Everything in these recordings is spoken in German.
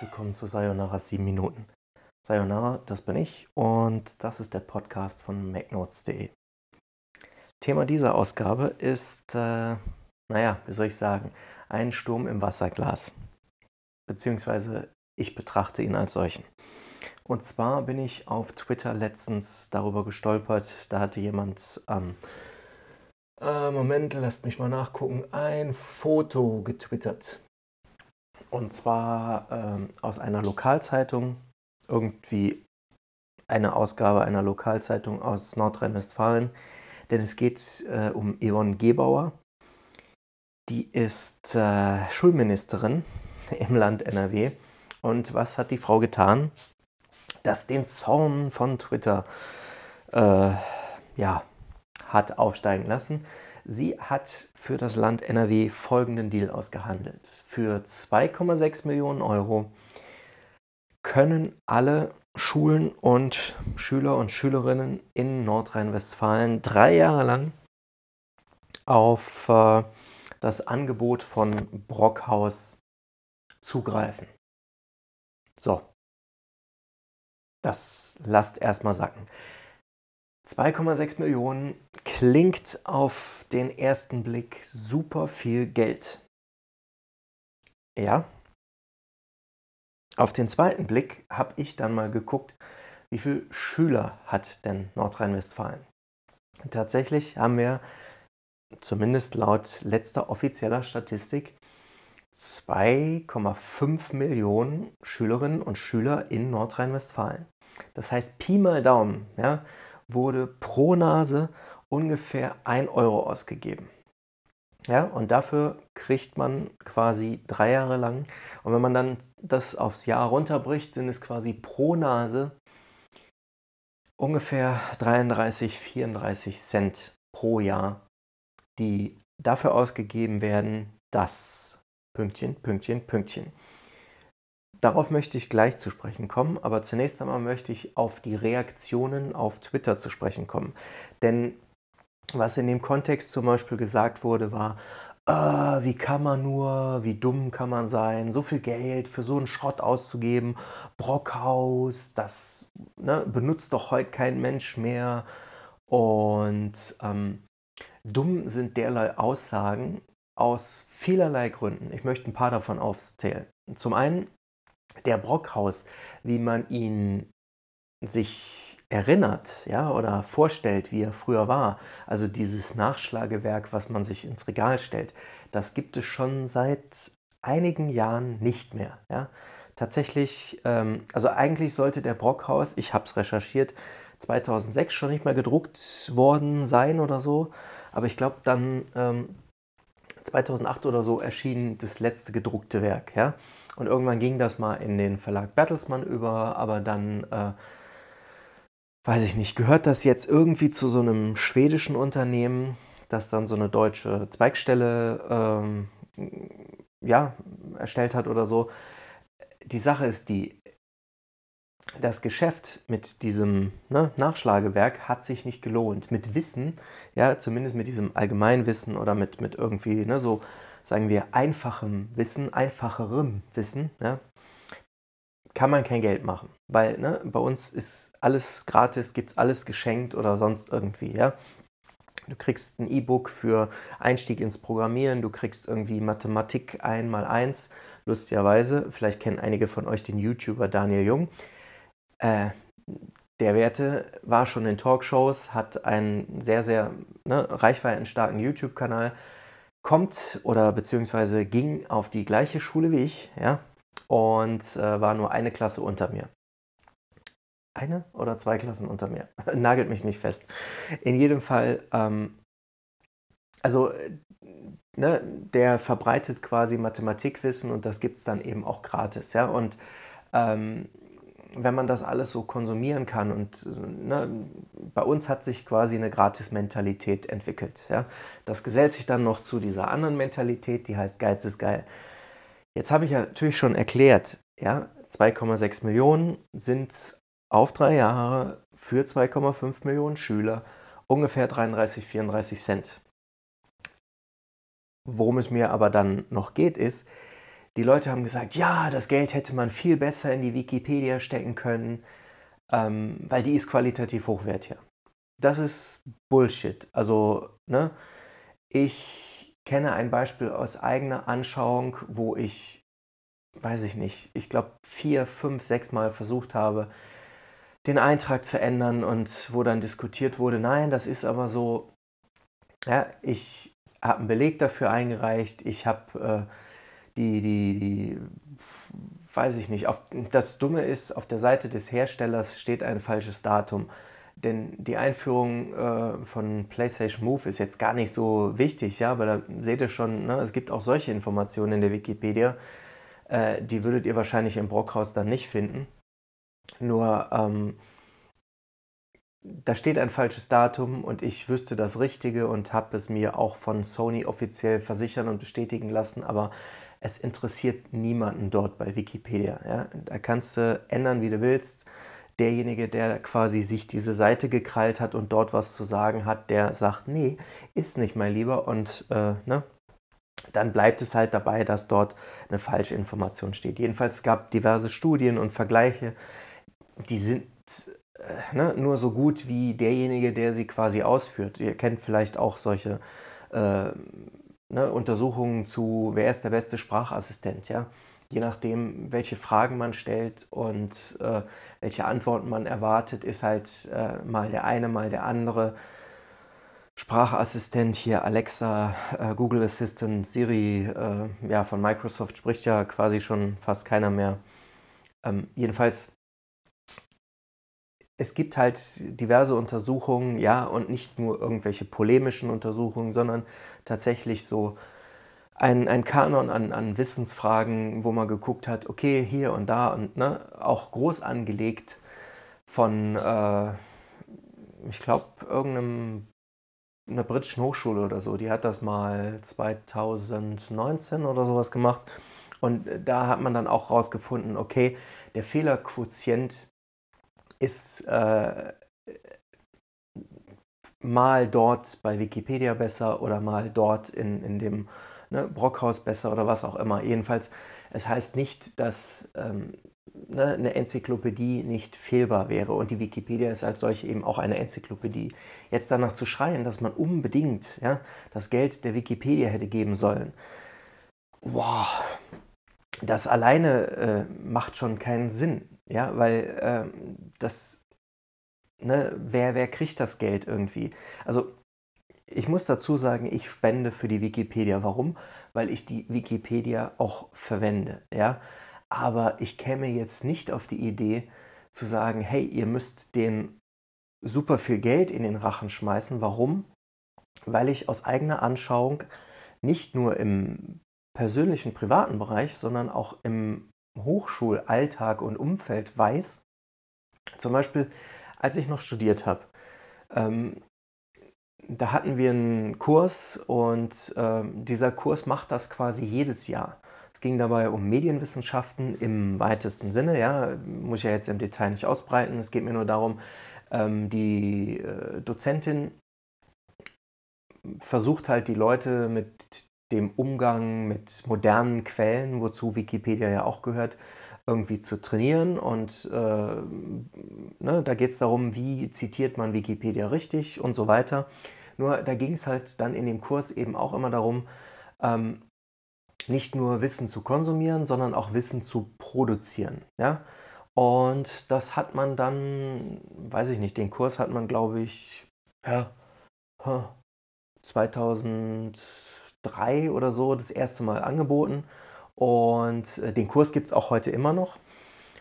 willkommen zu Sayonara 7 Minuten. Sayonara, das bin ich und das ist der Podcast von MacNotes.de. Thema dieser Ausgabe ist, äh, naja, wie soll ich sagen, ein Sturm im Wasserglas. Beziehungsweise ich betrachte ihn als solchen. Und zwar bin ich auf Twitter letztens darüber gestolpert, da hatte jemand am ähm, äh, Moment, lasst mich mal nachgucken, ein Foto getwittert und zwar ähm, aus einer Lokalzeitung, irgendwie eine Ausgabe einer Lokalzeitung aus Nordrhein-Westfalen. Denn es geht äh, um Yvonne Gebauer. Die ist äh, Schulministerin im Land NRW. Und was hat die Frau getan? Das den Zorn von Twitter äh, ja, hat aufsteigen lassen. Sie hat für das Land NRW folgenden Deal ausgehandelt. Für 2,6 Millionen Euro können alle Schulen und Schüler und Schülerinnen in Nordrhein-Westfalen drei Jahre lang auf äh, das Angebot von Brockhaus zugreifen. So, das lasst erstmal sacken. 2,6 Millionen klingt auf den ersten Blick super viel Geld. Ja. Auf den zweiten Blick habe ich dann mal geguckt, wie viele Schüler hat denn Nordrhein-Westfalen? Tatsächlich haben wir zumindest laut letzter offizieller Statistik 2,5 Millionen Schülerinnen und Schüler in Nordrhein-Westfalen. Das heißt, Pi mal Daumen, ja, wurde pro Nase ungefähr 1 Euro ausgegeben. Ja, und dafür kriegt man quasi drei Jahre lang. Und wenn man dann das aufs Jahr runterbricht, sind es quasi pro Nase ungefähr 33, 34 Cent pro Jahr, die dafür ausgegeben werden, dass Pünktchen, Pünktchen, Pünktchen. Darauf möchte ich gleich zu sprechen kommen, aber zunächst einmal möchte ich auf die Reaktionen auf Twitter zu sprechen kommen. Denn was in dem Kontext zum Beispiel gesagt wurde, war, äh, wie kann man nur, wie dumm kann man sein, so viel Geld für so einen Schrott auszugeben, Brockhaus, das ne, benutzt doch heute kein Mensch mehr. Und ähm, dumm sind derlei Aussagen aus vielerlei Gründen. Ich möchte ein paar davon aufzählen. Zum einen der Brockhaus, wie man ihn sich erinnert, ja, oder vorstellt, wie er früher war, also dieses Nachschlagewerk, was man sich ins Regal stellt, das gibt es schon seit einigen Jahren nicht mehr. Ja. Tatsächlich, ähm, also eigentlich sollte der Brockhaus, ich habe es recherchiert, 2006 schon nicht mehr gedruckt worden sein oder so, aber ich glaube dann ähm, 2008 oder so erschien das letzte gedruckte Werk. Ja? Und irgendwann ging das mal in den Verlag Bertelsmann über, aber dann, äh, weiß ich nicht, gehört das jetzt irgendwie zu so einem schwedischen Unternehmen, das dann so eine deutsche Zweigstelle ähm, ja, erstellt hat oder so. Die Sache ist die, das Geschäft mit diesem ne, Nachschlagewerk hat sich nicht gelohnt. Mit Wissen, ja, zumindest mit diesem Allgemeinwissen oder mit, mit irgendwie ne, so, sagen wir, einfachem Wissen, einfacherem Wissen, ja, kann man kein Geld machen. Weil ne, bei uns ist alles gratis, gibt es alles geschenkt oder sonst irgendwie, ja. Du kriegst ein E-Book für Einstieg ins Programmieren, du kriegst irgendwie Mathematik 1 mal 1, lustigerweise. Vielleicht kennen einige von euch den YouTuber Daniel Jung äh, der Werte war schon in Talkshows, hat einen sehr, sehr ne, reichweitenstarken YouTube-Kanal, kommt oder beziehungsweise ging auf die gleiche Schule wie ich, ja, und äh, war nur eine Klasse unter mir. Eine oder zwei Klassen unter mir. Nagelt mich nicht fest. In jedem Fall, ähm, also ne, der verbreitet quasi Mathematikwissen und das gibt es dann eben auch gratis, ja. Und ähm, wenn man das alles so konsumieren kann und ne, bei uns hat sich quasi eine Gratis-Mentalität entwickelt. Ja? Das gesellt sich dann noch zu dieser anderen Mentalität, die heißt Geiz ist geil. Jetzt habe ich ja natürlich schon erklärt, ja, 2,6 Millionen sind auf drei Jahre für 2,5 Millionen Schüler ungefähr 33, 34 Cent. Worum es mir aber dann noch geht, ist, die Leute haben gesagt, ja, das Geld hätte man viel besser in die Wikipedia stecken können, ähm, weil die ist qualitativ hochwertiger. Das ist Bullshit. Also, ne, ich kenne ein Beispiel aus eigener Anschauung, wo ich, weiß ich nicht, ich glaube vier, fünf, sechs Mal versucht habe, den Eintrag zu ändern und wo dann diskutiert wurde, nein, das ist aber so, ja, ich habe einen Beleg dafür eingereicht, ich habe äh, die, die, die, weiß ich nicht, auf, das Dumme ist, auf der Seite des Herstellers steht ein falsches Datum. Denn die Einführung äh, von PlayStation Move ist jetzt gar nicht so wichtig, ja, weil da seht ihr schon, ne, es gibt auch solche Informationen in der Wikipedia. Äh, die würdet ihr wahrscheinlich im Brockhaus dann nicht finden. Nur ähm, da steht ein falsches Datum und ich wüsste das Richtige und habe es mir auch von Sony offiziell versichern und bestätigen lassen, aber es interessiert niemanden dort bei Wikipedia. Ja? Da kannst du ändern, wie du willst. Derjenige, der quasi sich diese Seite gekrallt hat und dort was zu sagen hat, der sagt, nee, ist nicht mein Lieber und äh, ne? dann bleibt es halt dabei, dass dort eine falsche Information steht. Jedenfalls gab es diverse Studien und Vergleiche, die sind äh, ne, nur so gut wie derjenige, der sie quasi ausführt. Ihr kennt vielleicht auch solche äh, ne, Untersuchungen zu, wer ist der beste Sprachassistent, ja. Je nachdem, welche Fragen man stellt und äh, welche Antworten man erwartet, ist halt äh, mal der eine, mal der andere Sprachassistent hier, Alexa, äh, Google Assistant, Siri, äh, ja, von Microsoft spricht ja quasi schon fast keiner mehr. Ähm, jedenfalls es gibt halt diverse Untersuchungen, ja, und nicht nur irgendwelche polemischen Untersuchungen, sondern tatsächlich so ein, ein Kanon an, an Wissensfragen, wo man geguckt hat, okay, hier und da und ne, auch groß angelegt von, äh, ich glaube, irgendeinem einer britischen Hochschule oder so, die hat das mal 2019 oder sowas gemacht. Und da hat man dann auch rausgefunden, okay, der Fehlerquotient ist äh, mal dort bei Wikipedia besser oder mal dort in, in dem ne, Brockhaus besser oder was auch immer. Jedenfalls, es heißt nicht, dass ähm, ne, eine Enzyklopädie nicht fehlbar wäre und die Wikipedia ist als solche eben auch eine Enzyklopädie. Jetzt danach zu schreien, dass man unbedingt ja, das Geld der Wikipedia hätte geben sollen, wow, das alleine äh, macht schon keinen Sinn. Ja, weil ähm, das, ne, wer, wer kriegt das Geld irgendwie? Also ich muss dazu sagen, ich spende für die Wikipedia. Warum? Weil ich die Wikipedia auch verwende. Ja? Aber ich käme jetzt nicht auf die Idee zu sagen, hey, ihr müsst den super viel Geld in den Rachen schmeißen. Warum? Weil ich aus eigener Anschauung nicht nur im persönlichen privaten Bereich, sondern auch im Hochschulalltag und Umfeld weiß, zum Beispiel, als ich noch studiert habe, ähm, da hatten wir einen Kurs und ähm, dieser Kurs macht das quasi jedes Jahr. Es ging dabei um Medienwissenschaften im weitesten Sinne, ja, muss ich ja jetzt im Detail nicht ausbreiten. Es geht mir nur darum, ähm, die äh, Dozentin versucht halt die Leute mit dem Umgang mit modernen Quellen, wozu Wikipedia ja auch gehört, irgendwie zu trainieren. Und äh, ne, da geht es darum, wie zitiert man Wikipedia richtig und so weiter. Nur da ging es halt dann in dem Kurs eben auch immer darum, ähm, nicht nur Wissen zu konsumieren, sondern auch Wissen zu produzieren. Ja? Und das hat man dann, weiß ich nicht, den Kurs hat man, glaube ich, ja, 2000 drei oder so das erste Mal angeboten. Und äh, den Kurs gibt es auch heute immer noch.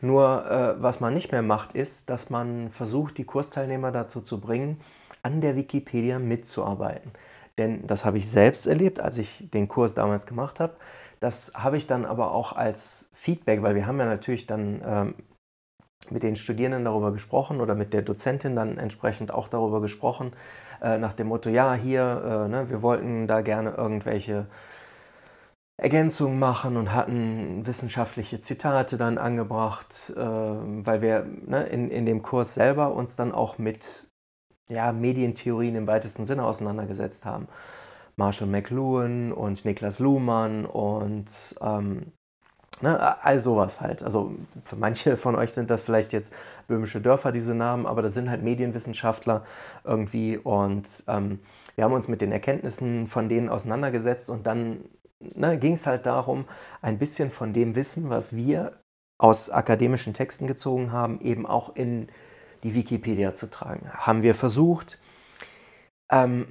Nur äh, was man nicht mehr macht, ist, dass man versucht, die Kursteilnehmer dazu zu bringen, an der Wikipedia mitzuarbeiten. Denn das habe ich selbst erlebt, als ich den Kurs damals gemacht habe. Das habe ich dann aber auch als Feedback, weil wir haben ja natürlich dann ähm, mit den Studierenden darüber gesprochen oder mit der Dozentin dann entsprechend auch darüber gesprochen, äh, nach dem Motto, ja, hier, äh, ne, wir wollten da gerne irgendwelche Ergänzungen machen und hatten wissenschaftliche Zitate dann angebracht, äh, weil wir ne, in, in dem Kurs selber uns dann auch mit ja, Medientheorien im weitesten Sinne auseinandergesetzt haben. Marshall McLuhan und Niklas Luhmann und ähm, Ne, all sowas halt. Also für manche von euch sind das vielleicht jetzt böhmische Dörfer, diese Namen, aber das sind halt Medienwissenschaftler irgendwie. Und ähm, wir haben uns mit den Erkenntnissen von denen auseinandergesetzt und dann ne, ging es halt darum, ein bisschen von dem Wissen, was wir aus akademischen Texten gezogen haben, eben auch in die Wikipedia zu tragen. Haben wir versucht. Ähm,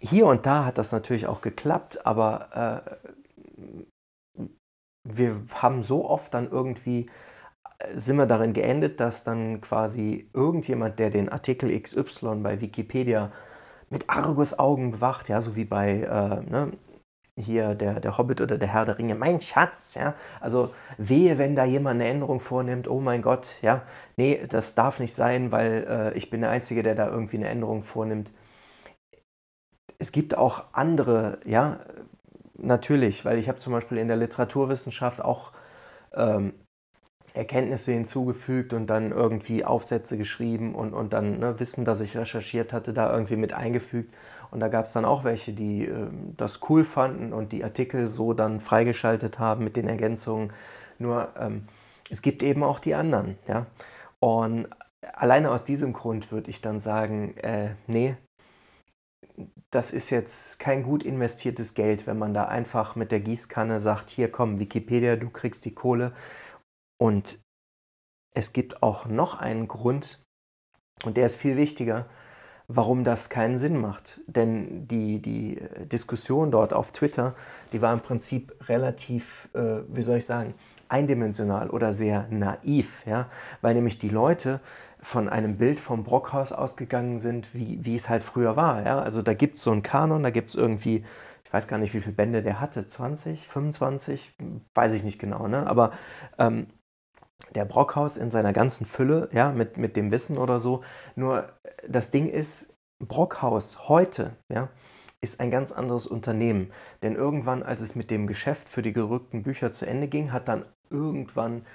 hier und da hat das natürlich auch geklappt, aber äh, wir haben so oft dann irgendwie, äh, sind wir darin geendet, dass dann quasi irgendjemand, der den Artikel XY bei Wikipedia mit Argusaugen bewacht, ja, so wie bei äh, ne, hier der, der Hobbit oder der Herr der Ringe, mein Schatz, ja, also wehe, wenn da jemand eine Änderung vornimmt, oh mein Gott, ja, nee, das darf nicht sein, weil äh, ich bin der Einzige, der da irgendwie eine Änderung vornimmt. Es gibt auch andere, ja, natürlich, weil ich habe zum Beispiel in der Literaturwissenschaft auch ähm, Erkenntnisse hinzugefügt und dann irgendwie Aufsätze geschrieben und, und dann ne, Wissen, das ich recherchiert hatte, da irgendwie mit eingefügt. Und da gab es dann auch welche, die äh, das cool fanden und die Artikel so dann freigeschaltet haben mit den Ergänzungen. Nur ähm, es gibt eben auch die anderen. Ja? Und alleine aus diesem Grund würde ich dann sagen, äh, nee, das ist jetzt kein gut investiertes Geld, wenn man da einfach mit der Gießkanne sagt, hier komm, Wikipedia, du kriegst die Kohle. Und es gibt auch noch einen Grund, und der ist viel wichtiger, warum das keinen Sinn macht. Denn die, die Diskussion dort auf Twitter, die war im Prinzip relativ, äh, wie soll ich sagen, eindimensional oder sehr naiv, ja? weil nämlich die Leute von einem Bild vom Brockhaus ausgegangen sind, wie, wie es halt früher war. Ja? Also da gibt es so einen Kanon, da gibt es irgendwie, ich weiß gar nicht, wie viele Bände der hatte, 20, 25, weiß ich nicht genau, ne? aber ähm, der Brockhaus in seiner ganzen Fülle, ja, mit, mit dem Wissen oder so. Nur das Ding ist, Brockhaus heute, ja, ist ein ganz anderes Unternehmen. Denn irgendwann, als es mit dem Geschäft für die gerückten Bücher zu Ende ging, hat dann irgendwann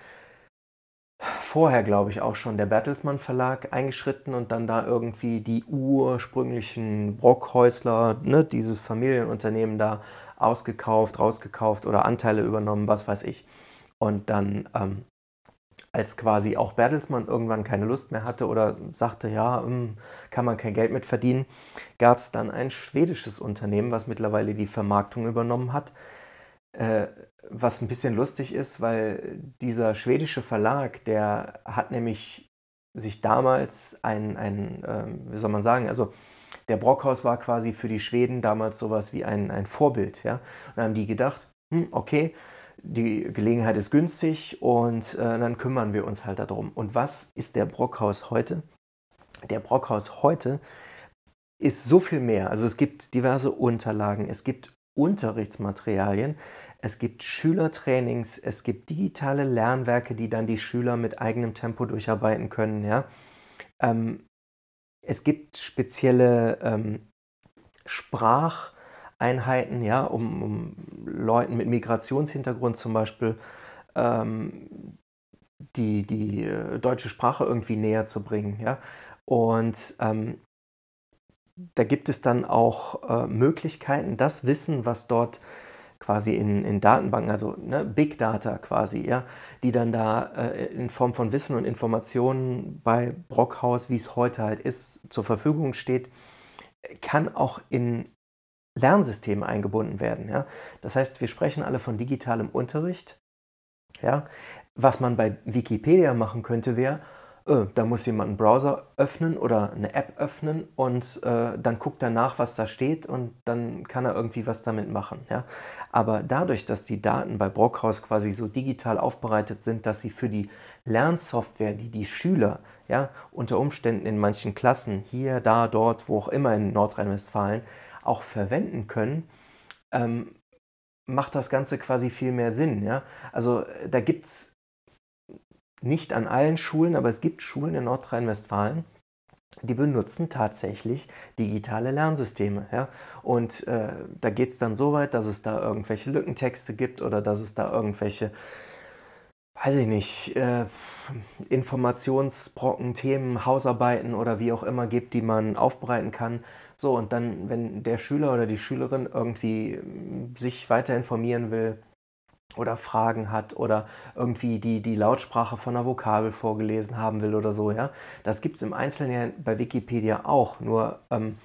vorher, glaube ich, auch schon der Bertelsmann Verlag eingeschritten und dann da irgendwie die ursprünglichen Brockhäusler, ne, dieses Familienunternehmen da ausgekauft, rausgekauft oder Anteile übernommen, was weiß ich. Und dann ähm, als quasi auch Bertelsmann irgendwann keine Lust mehr hatte oder sagte, ja, hm, kann man kein Geld mit verdienen, gab es dann ein schwedisches Unternehmen, was mittlerweile die Vermarktung übernommen hat. Äh, was ein bisschen lustig ist, weil dieser schwedische Verlag, der hat nämlich sich damals ein, ein äh, wie soll man sagen, also der Brockhaus war quasi für die Schweden damals sowas wie ein, ein Vorbild. Ja? Und dann haben die gedacht, hm, okay, die Gelegenheit ist günstig und äh, dann kümmern wir uns halt darum. Und was ist der Brockhaus heute? Der Brockhaus heute ist so viel mehr. Also es gibt diverse Unterlagen, es gibt Unterrichtsmaterialien, es gibt Schülertrainings, es gibt digitale Lernwerke, die dann die Schüler mit eigenem Tempo durcharbeiten können. Ja? Ähm, es gibt spezielle ähm, Sprach- Einheiten, ja, um, um Leuten mit Migrationshintergrund zum Beispiel ähm, die, die äh, deutsche Sprache irgendwie näher zu bringen. Ja? Und ähm, da gibt es dann auch äh, Möglichkeiten, das Wissen, was dort quasi in, in Datenbanken, also ne, Big Data quasi, ja, die dann da äh, in Form von Wissen und Informationen bei Brockhaus, wie es heute halt ist, zur Verfügung steht, kann auch in Lernsysteme eingebunden werden. Ja? Das heißt, wir sprechen alle von digitalem Unterricht. Ja? Was man bei Wikipedia machen könnte, wäre, äh, da muss jemand einen Browser öffnen oder eine App öffnen und äh, dann guckt er nach, was da steht und dann kann er irgendwie was damit machen. Ja? Aber dadurch, dass die Daten bei Brockhaus quasi so digital aufbereitet sind, dass sie für die Lernsoftware, die die Schüler ja, unter Umständen in manchen Klassen, hier, da, dort, wo auch immer in Nordrhein-Westfalen, auch verwenden können, ähm, macht das Ganze quasi viel mehr Sinn. Ja? Also äh, da gibt es nicht an allen Schulen, aber es gibt Schulen in Nordrhein-Westfalen, die benutzen tatsächlich digitale Lernsysteme. Ja? Und äh, da geht es dann so weit, dass es da irgendwelche Lückentexte gibt oder dass es da irgendwelche, weiß ich nicht, äh, Informationsbrocken, Themen, Hausarbeiten oder wie auch immer gibt, die man aufbereiten kann, so, und dann, wenn der Schüler oder die Schülerin irgendwie hm, sich weiter informieren will, oder Fragen hat oder irgendwie die, die Lautsprache von einer Vokabel vorgelesen haben will oder so, ja. Das gibt es im Einzelnen ja bei Wikipedia auch, nur ähm,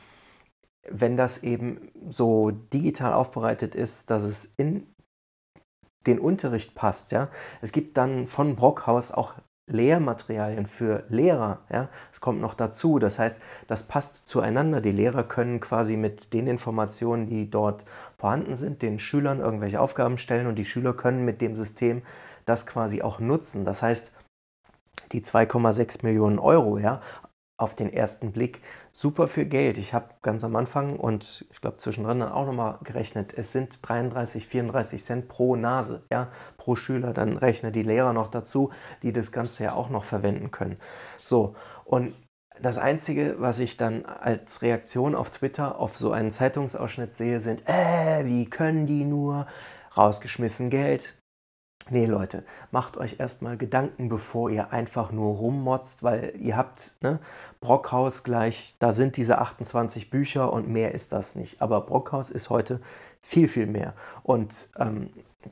wenn das eben so digital aufbereitet ist, dass es in den Unterricht passt, ja. Es gibt dann von Brockhaus auch Lehrmaterialien für Lehrer. Ja? Es kommt noch dazu. Das heißt, das passt zueinander. Die Lehrer können quasi mit den Informationen, die dort vorhanden sind, den Schülern irgendwelche Aufgaben stellen und die Schüler können mit dem System das quasi auch nutzen. Das heißt, die 2,6 Millionen Euro, ja, auf den ersten Blick super viel Geld. Ich habe ganz am Anfang und ich glaube zwischendrin dann auch nochmal gerechnet, es sind 33, 34 Cent pro Nase, ja, pro Schüler. Dann rechne die Lehrer noch dazu, die das Ganze ja auch noch verwenden können. So, und das Einzige, was ich dann als Reaktion auf Twitter auf so einen Zeitungsausschnitt sehe, sind, äh, wie können die nur, rausgeschmissen Geld, Nee, Leute, macht euch erstmal Gedanken, bevor ihr einfach nur rummotzt, weil ihr habt ne, Brockhaus gleich, da sind diese 28 Bücher und mehr ist das nicht. Aber Brockhaus ist heute viel, viel mehr. Und ähm,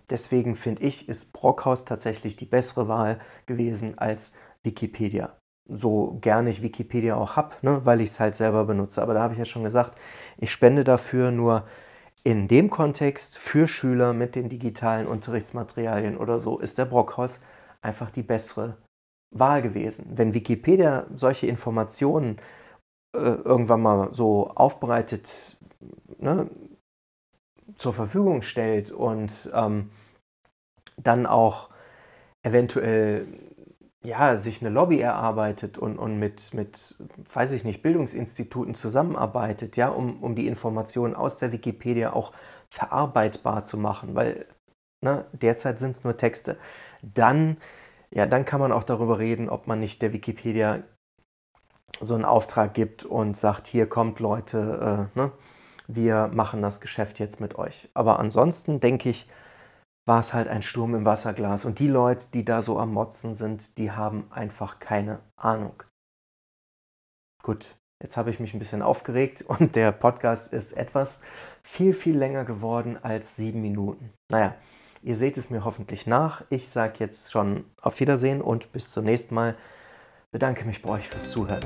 deswegen finde ich, ist Brockhaus tatsächlich die bessere Wahl gewesen als Wikipedia. So gerne ich Wikipedia auch habe, ne, weil ich es halt selber benutze. Aber da habe ich ja schon gesagt, ich spende dafür nur in dem Kontext für Schüler mit den digitalen Unterrichtsmaterialien oder so ist der Brockhaus einfach die bessere Wahl gewesen. Wenn Wikipedia solche Informationen äh, irgendwann mal so aufbereitet ne, zur Verfügung stellt und ähm, dann auch eventuell ja, sich eine Lobby erarbeitet und, und mit, mit, weiß ich nicht, Bildungsinstituten zusammenarbeitet, ja, um, um die Informationen aus der Wikipedia auch verarbeitbar zu machen, weil ne, derzeit sind es nur Texte. Dann, ja, dann kann man auch darüber reden, ob man nicht der Wikipedia so einen Auftrag gibt und sagt, hier kommt Leute, äh, ne, wir machen das Geschäft jetzt mit euch. Aber ansonsten denke ich, war es halt ein Sturm im Wasserglas. Und die Leute, die da so am Motzen sind, die haben einfach keine Ahnung. Gut, jetzt habe ich mich ein bisschen aufgeregt und der Podcast ist etwas viel, viel länger geworden als sieben Minuten. Naja, ihr seht es mir hoffentlich nach. Ich sage jetzt schon auf Wiedersehen und bis zum nächsten Mal. Bedanke mich bei euch fürs Zuhören.